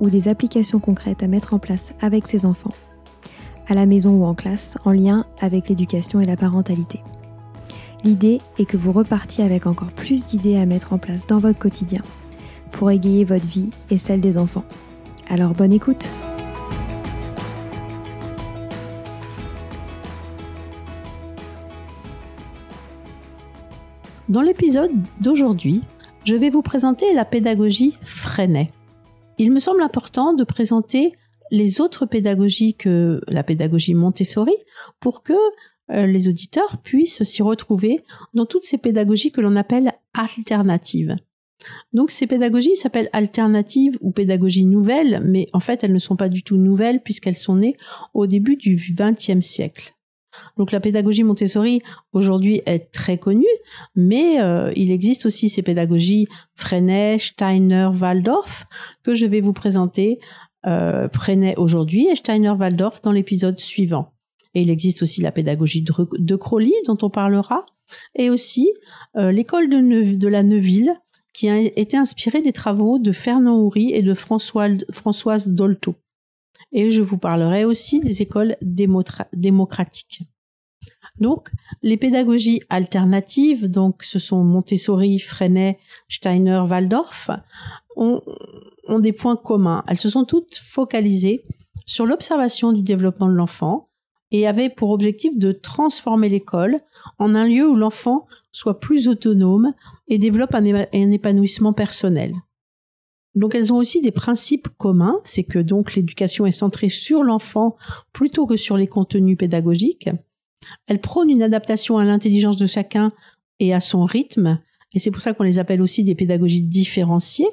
ou des applications concrètes à mettre en place avec ses enfants, à la maison ou en classe, en lien avec l'éducation et la parentalité. L'idée est que vous repartiez avec encore plus d'idées à mettre en place dans votre quotidien pour égayer votre vie et celle des enfants. Alors bonne écoute Dans l'épisode d'aujourd'hui, je vais vous présenter la pédagogie Freinet. Il me semble important de présenter les autres pédagogies que la pédagogie Montessori pour que euh, les auditeurs puissent s'y retrouver dans toutes ces pédagogies que l'on appelle alternatives. Donc ces pédagogies s'appellent alternatives ou pédagogies nouvelles, mais en fait elles ne sont pas du tout nouvelles puisqu'elles sont nées au début du XXe siècle. Donc la pédagogie Montessori aujourd'hui est très connue, mais euh, il existe aussi ces pédagogies Freinet, Steiner, Waldorf que je vais vous présenter euh, Freinet aujourd'hui et Steiner, Waldorf dans l'épisode suivant. Et il existe aussi la pédagogie de, Crowley dont on parlera, et aussi euh, l'école de, de la Neuville qui a été inspirée des travaux de Fernand Houry et de Françoise Dolto et je vous parlerai aussi des écoles démocratiques. Donc, les pédagogies alternatives, donc ce sont Montessori, Freinet, Steiner, Waldorf, ont, ont des points communs. Elles se sont toutes focalisées sur l'observation du développement de l'enfant et avaient pour objectif de transformer l'école en un lieu où l'enfant soit plus autonome et développe un épanouissement personnel. Donc elles ont aussi des principes communs, c'est que donc l'éducation est centrée sur l'enfant plutôt que sur les contenus pédagogiques. Elles prônent une adaptation à l'intelligence de chacun et à son rythme, et c'est pour ça qu'on les appelle aussi des pédagogies différenciées.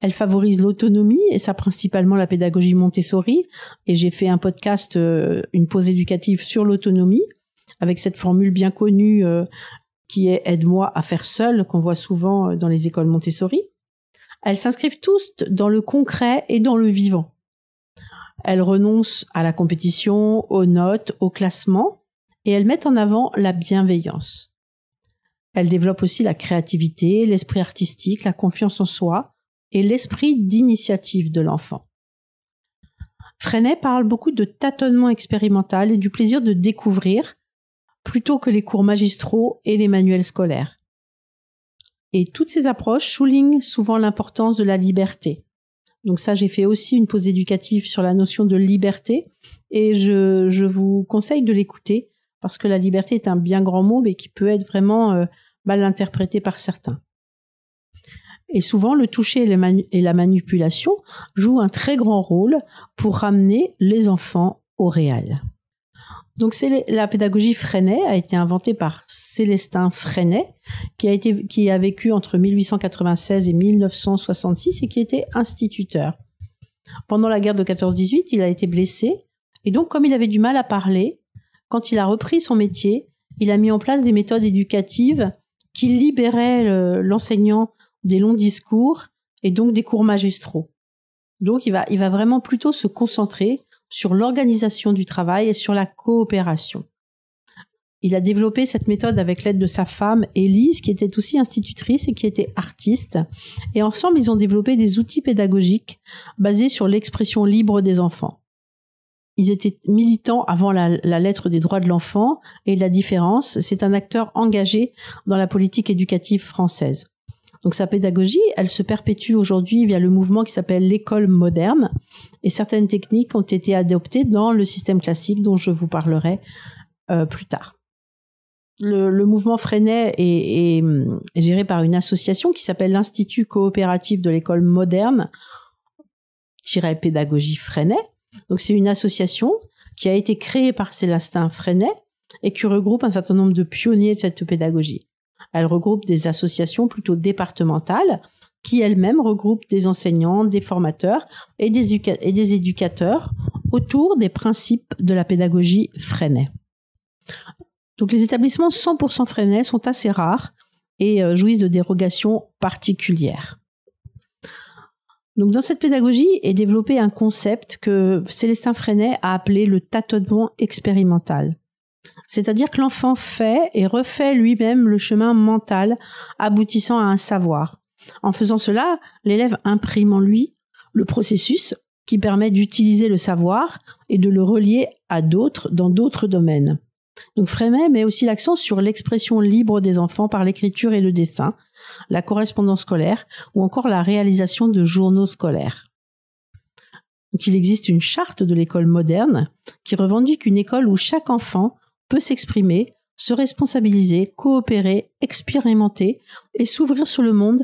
Elles favorisent l'autonomie, et ça principalement la pédagogie Montessori, et j'ai fait un podcast, euh, une pause éducative sur l'autonomie, avec cette formule bien connue euh, qui est aide-moi à faire seul, qu'on voit souvent euh, dans les écoles Montessori. Elles s'inscrivent tous dans le concret et dans le vivant. Elles renoncent à la compétition, aux notes, au classement, et elles mettent en avant la bienveillance. Elles développent aussi la créativité, l'esprit artistique, la confiance en soi et l'esprit d'initiative de l'enfant. Freinet parle beaucoup de tâtonnement expérimental et du plaisir de découvrir, plutôt que les cours magistraux et les manuels scolaires. Et toutes ces approches soulignent souvent l'importance de la liberté. Donc ça, j'ai fait aussi une pause éducative sur la notion de liberté et je, vous conseille de l'écouter parce que la liberté est un bien grand mot mais qui peut être vraiment euh, mal interprété par certains. Et souvent, le toucher et la manipulation jouent un très grand rôle pour ramener les enfants au réel. Donc c'est la pédagogie Freinet a été inventée par Célestin Freinet, qui a été qui a vécu entre 1896 et 1966 et qui était instituteur. Pendant la guerre de 14-18, il a été blessé et donc comme il avait du mal à parler, quand il a repris son métier, il a mis en place des méthodes éducatives qui libéraient l'enseignant des longs discours et donc des cours magistraux. Donc il va il va vraiment plutôt se concentrer sur l'organisation du travail et sur la coopération. il a développé cette méthode avec l'aide de sa femme, Élise, qui était aussi institutrice et qui était artiste. Et ensemble, ils ont développé des outils pédagogiques basés sur l'expression libre des enfants. Ils étaient militants avant la, lettre des droits de l'enfant et la différence, c'est un acteur engagé dans la politique éducative française. Donc sa pédagogie, elle se perpétue aujourd'hui via le mouvement qui s'appelle l'école moderne et certaines techniques ont été adoptées dans le système classique dont je vous parlerai euh, plus tard le, mouvement Freinet est, géré par une association qui s'appelle l'Institut coopératif de l'école moderne pédagogie Freinet. Donc c'est une association qui a été créée par Célestin Freinet et qui regroupe un certain nombre de pionniers de cette pédagogie. Elle regroupe des associations plutôt départementales qui elles-mêmes regroupent des enseignants, des formateurs et des, éducateurs autour des principes de la pédagogie Freinet. Donc les établissements 100% freinés sont assez rares et euh, jouissent de dérogations particulières. Donc dans cette pédagogie est développé un concept que Célestin Freinet a appelé le tâtonnement expérimental. C'est-à-dire que l'enfant fait et refait lui-même le chemin mental aboutissant à un savoir. En faisant cela, l'élève imprime en lui le processus qui permet d'utiliser le savoir et de le relier à d'autres dans d'autres domaines. Donc Freinet met aussi l'accent sur l'expression libre des enfants par l'écriture et le dessin, la correspondance scolaire ou encore la réalisation de journaux scolaires. Donc il existe une charte de l'école moderne qui revendique une école où chaque enfant peut s'exprimer, se responsabiliser, coopérer, expérimenter et s'ouvrir sur le monde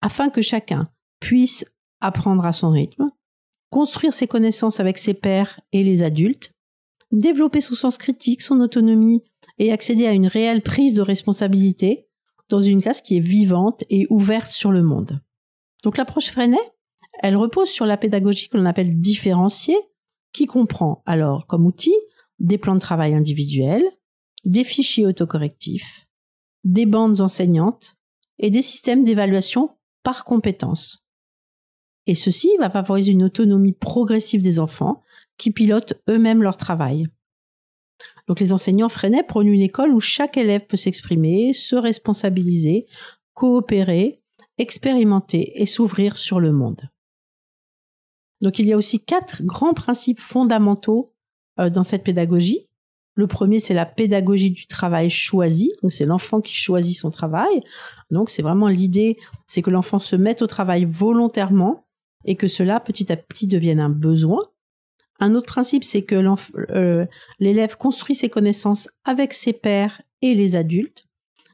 afin que chacun puisse apprendre à son rythme, construire ses connaissances avec ses pairs et les adultes, développer son sens critique, son autonomie et accéder à une réelle prise de responsabilité dans une classe qui est vivante et ouverte sur le monde. Donc l'approche Freinet, elle repose sur la pédagogie que l'on appelle différenciée, qui comprend alors comme outil des plans de travail individuels, des fichiers autocorrectifs, des bandes enseignantes et des systèmes d'évaluation par compétences. Et ceci va favoriser une autonomie progressive des enfants qui pilotent eux-mêmes leur travail. Donc les enseignants freinaient prônent une école où chaque élève peut s'exprimer, se responsabiliser, coopérer, expérimenter et s'ouvrir sur le monde. Donc il y a aussi quatre grands principes fondamentaux dans cette pédagogie. Le premier, c'est la pédagogie du travail choisi. Donc c'est l'enfant qui choisit son travail. Donc c'est vraiment l'idée, c'est que l'enfant se mette au travail volontairement et que cela petit à petit devienne un besoin. Un autre principe, c'est que euh, l'élève construit ses connaissances avec ses pairs et les adultes.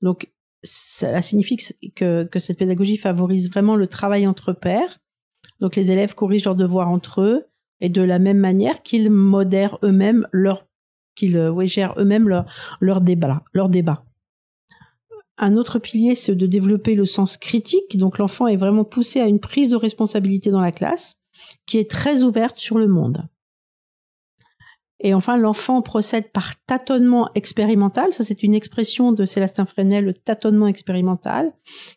Donc, cela signifie que, cette pédagogie favorise vraiment le travail entre pairs. Donc, les élèves corrigent leurs devoirs entre eux et de la même manière qu'ils modèrent eux-mêmes leur, qu'ils euh, gèrent eux-mêmes leur, leur débat, leur débat. Un autre pilier, c'est de développer le sens critique. Donc, l'enfant est vraiment poussé à une prise de responsabilité dans la classe qui est très ouverte sur le monde. Et enfin, l'enfant procède par tâtonnement expérimental. Ça, c'est une expression de Célestin Fresnel, le tâtonnement expérimental,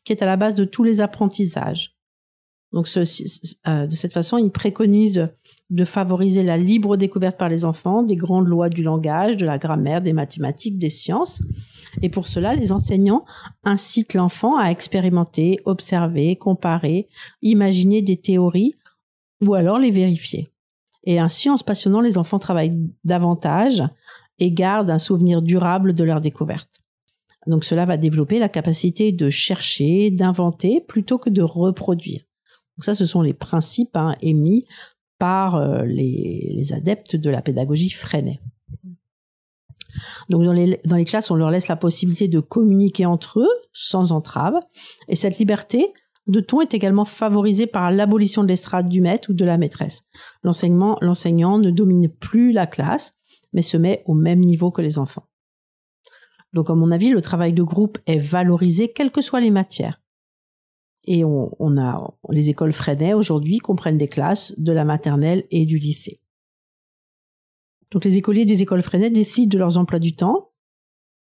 qui est à la base de tous les apprentissages. Donc, euh, de cette façon, il préconise de favoriser la libre découverte par les enfants des grandes lois du langage, de la grammaire, des mathématiques, des sciences. Et pour cela, les enseignants incitent l'enfant à expérimenter, observer, comparer, imaginer des théories ou alors les vérifier. Et ainsi, en se passionnant, les enfants travaillent davantage et gardent un souvenir durable de leur découverte. Donc cela va développer la capacité de chercher, d'inventer, plutôt que de reproduire. Donc ça, ce sont les principes hein, émis par euh, les, adeptes de la pédagogie Freinet. Donc dans les, classes, on leur laisse la possibilité de communiquer entre eux sans entrave. Et cette liberté, de ton est également favorisé par l'abolition de l'estrade du maître ou de la maîtresse. L'enseignement, l'enseignant ne domine plus la classe, mais se met au même niveau que les enfants. Donc, à mon avis, le travail de groupe est valorisé, quelles que soient les matières. Et on, a les écoles Freinet aujourd'hui comprennent des classes de la maternelle et du lycée. Donc, les écoliers des écoles Freinet décident de leurs emplois du temps,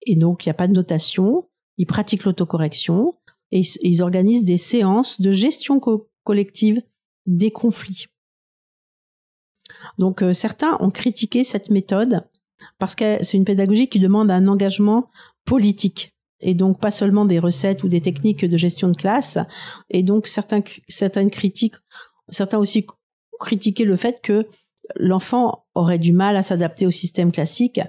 et donc il n'y a pas de notation. Ils pratiquent l'autocorrection, et ils organisent des séances de gestion collective des conflits. Donc euh, certains ont critiqué cette méthode parce que c'est une pédagogie qui demande un engagement politique et donc pas seulement des recettes ou des techniques de gestion de classe. Et donc certains, certaines critiques, certains aussi critiquaient le fait que l'enfant aurait du mal à s'adapter au système classique,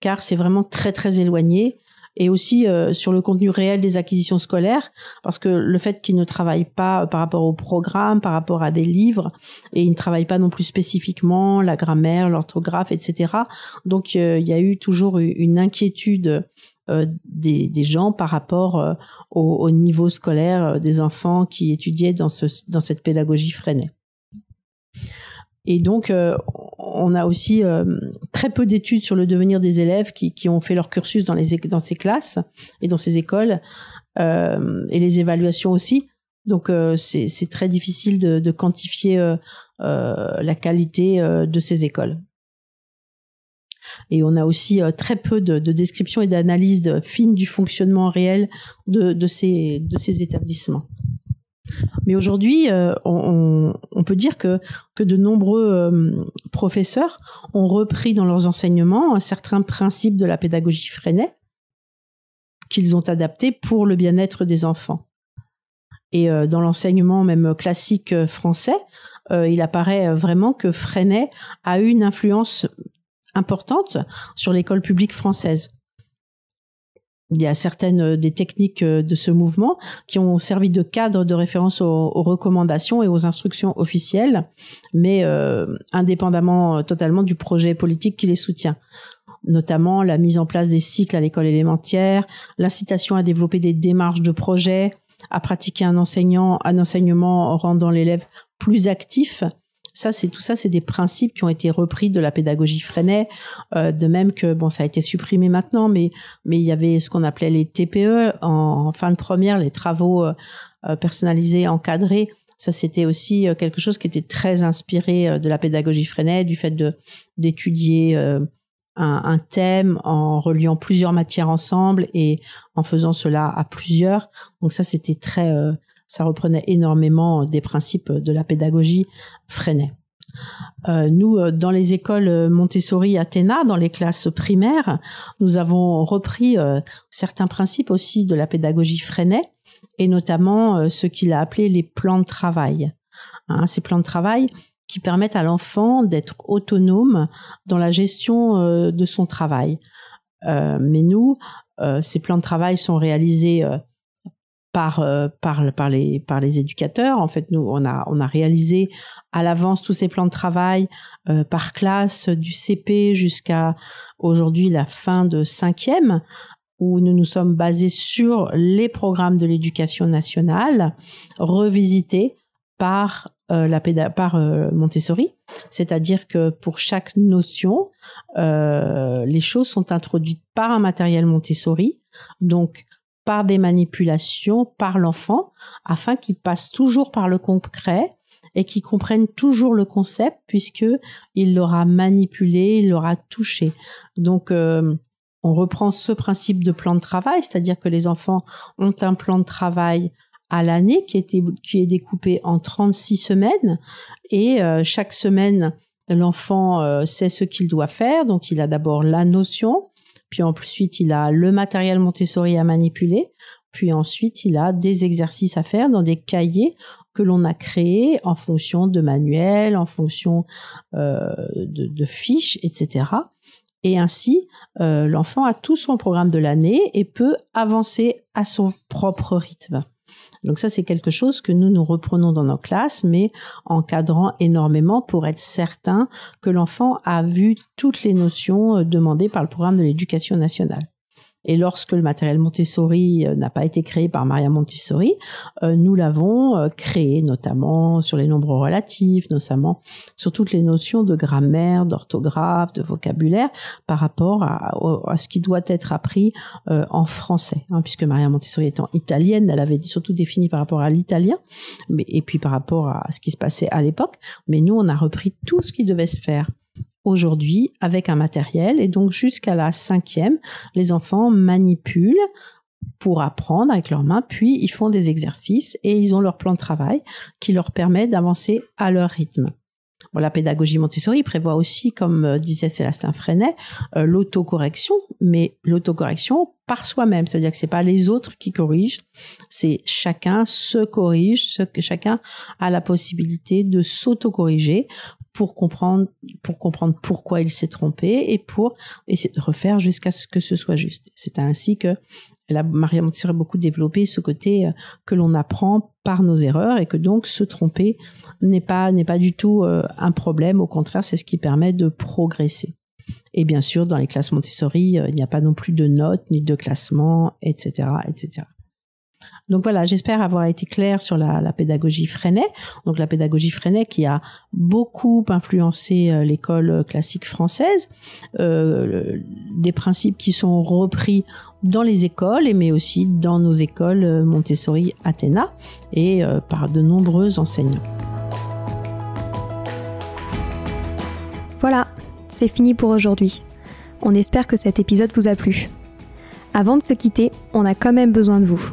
car c'est vraiment très très éloigné et aussi euh, sur le contenu réel des acquisitions scolaires, parce que le fait qu'il ne travaille pas par rapport au programme, par rapport à des livres, et il ne travaille pas non plus spécifiquement la grammaire, l'orthographe, etc. Donc euh, il y a eu toujours une inquiétude euh, des, des, gens par rapport au, au, niveau scolaire des enfants qui étudiaient dans, ce, dans cette pédagogie freinée. Et donc, on a aussi euh, très peu d'études sur le devenir des élèves qui, ont fait leur cursus dans, ces classes et dans ces écoles, euh, et les évaluations aussi. Donc euh, c'est très difficile de, quantifier euh, la qualité de ces écoles. Et on a aussi très peu de, de descriptions et d'analyses fines du fonctionnement réel de, ces, établissements. Mais aujourd'hui, euh, on, peut dire que, de nombreux euh, professeurs ont repris dans leurs enseignements un certain principe de la pédagogie Freinet qu'ils ont adapté pour le bien-être des enfants. Et euh, dans l'enseignement même classique français, il apparaît vraiment que Freinet a eu une influence importante sur l'école publique française. Il y a certaines euh, des techniques euh, de ce mouvement qui ont servi de cadre de référence aux, recommandations et aux instructions officielles, mais euh, indépendamment totalement du projet politique qui les soutient. Notamment la mise en place des cycles à l'école élémentaire, l'incitation à développer des démarches de projet, à pratiquer un enseignement rendant l'élève plus actif ça, c'est tout ça, c'est des principes qui ont été repris de la pédagogie Freinet, euh, de même que bon, ça a été supprimé maintenant, mais mais il y avait ce qu'on appelait les TPE en, fin de première, les travaux euh, euh, personnalisés encadrés. Ça, c'était aussi quelque chose qui était très inspiré de la pédagogie Freinet, du fait d'étudier un, un, thème en reliant plusieurs matières ensemble et en faisant cela à plusieurs. Donc ça, c'était très ça reprenait énormément des principes de la pédagogie Freinet. Euh, nous, euh, dans les écoles Montessori Athéna, dans les classes primaires, nous avons repris euh, certains principes aussi de la pédagogie Freinet, et notamment ce qu'il a appelé les plans de travail. Hein, ces plans de travail qui permettent à l'enfant d'être autonome dans la gestion de son travail. mais nous, ces plans de travail sont réalisés par, euh, par, par, les, par les éducateurs. En fait, nous, on a, on a réalisé à l'avance tous ces plans de travail euh, par classe, du CP jusqu'à aujourd'hui la fin de cinquième, où nous nous sommes basés sur les programmes de l'éducation nationale, revisités par euh, la par Montessori, c'est-à-dire que pour chaque notion, les choses sont introduites par un matériel Montessori. Donc, par des manipulations par l'enfant afin qu'il passe toujours par le concret et qu'il comprenne toujours le concept puisque il l'aura manipulé, il l'aura touché. Donc euh, on reprend ce principe de plan de travail, c'est-à-dire que les enfants ont un plan de travail à l'année qui, qui est découpé en 36 semaines et euh, chaque semaine l'enfant euh, sait ce qu'il doit faire, donc il a d'abord la notion, puis ensuite, il a le matériel Montessori à manipuler. Puis ensuite, il a des exercices à faire dans des cahiers que l'on a créés en fonction de manuels, en fonction euh, de, fiches, etc. Et ainsi, euh, l'enfant a tout son programme de l'année et peut avancer à son propre rythme. Donc ça, c'est quelque chose que nous, nous reprenons dans nos classes, mais encadrant énormément pour être certain que l'enfant a vu toutes les notions euh, demandées par le programme de l'éducation nationale. Et lorsque le matériel Montessori euh, n'a pas été créé par Maria Montessori, euh, nous l'avons euh, créé notamment sur les nombres relatifs, notamment sur toutes les notions de grammaire, d'orthographe, de vocabulaire par rapport à, ce qui doit être appris en français. Hein, puisque Maria Montessori étant italienne, elle avait surtout défini par rapport à l'italien, et puis par rapport à ce qui se passait à l'époque. Mais nous, on a repris tout ce qui devait se faire aujourd'hui avec un matériel. Et donc jusqu'à la cinquième, les enfants manipulent pour apprendre avec leurs mains, puis ils font des exercices et ils ont leur plan de travail qui leur permet d'avancer à leur rythme. La pédagogie Montessori prévoit aussi, comme euh, disait Célestin Freinet, euh, l'autocorrection, mais l'autocorrection par soi-même, c'est-à-dire que c'est pas les autres qui corrigent, c'est chacun se corrige, chacun a la possibilité de s'autocorriger pour comprendre pour comprendre pourquoi il s'est trompé et pour essayer de refaire jusqu'à ce que ce soit juste. C'est ainsi que la Maria Montessori a beaucoup développé ce côté euh, que l'on apprend par nos erreurs et que donc se tromper n'est pas n'est pas du tout euh, un problème. Au contraire, c'est ce qui permet de progresser. Et bien sûr, dans les classes Montessori, euh, il n'y a pas non plus de notes ni de classement, etc., etc. Donc voilà, j'espère avoir été clair sur la, pédagogie Freinet. Donc la pédagogie Freinet qui a beaucoup influencé euh, l'école classique française, euh, des principes qui sont repris dans les écoles, mais aussi dans nos écoles euh, Montessori, Athéna, et par de nombreux enseignants. Voilà, c'est fini pour aujourd'hui. On espère que cet épisode vous a plu. Avant de se quitter, on a quand même besoin de vous.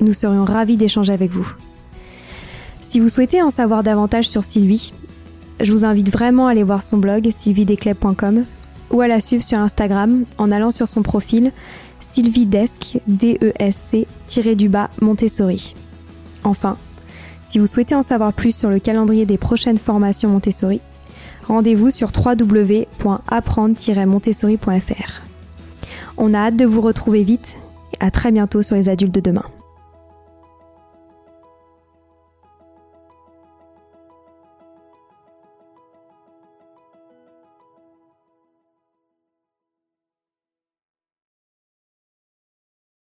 nous serions ravis d'échanger avec vous. Si vous souhaitez en savoir davantage sur Sylvie, je vous invite vraiment à aller voir son blog sylvidescleb.com ou à la suivre sur Instagram en allant sur son profil sylvidesc, D-E-S-C, Montessori. Enfin, si vous souhaitez en savoir plus sur le calendrier des prochaines formations Montessori, rendez-vous sur www.apprendre-montessori.fr. On a hâte de vous retrouver vite et à très bientôt sur les adultes de demain.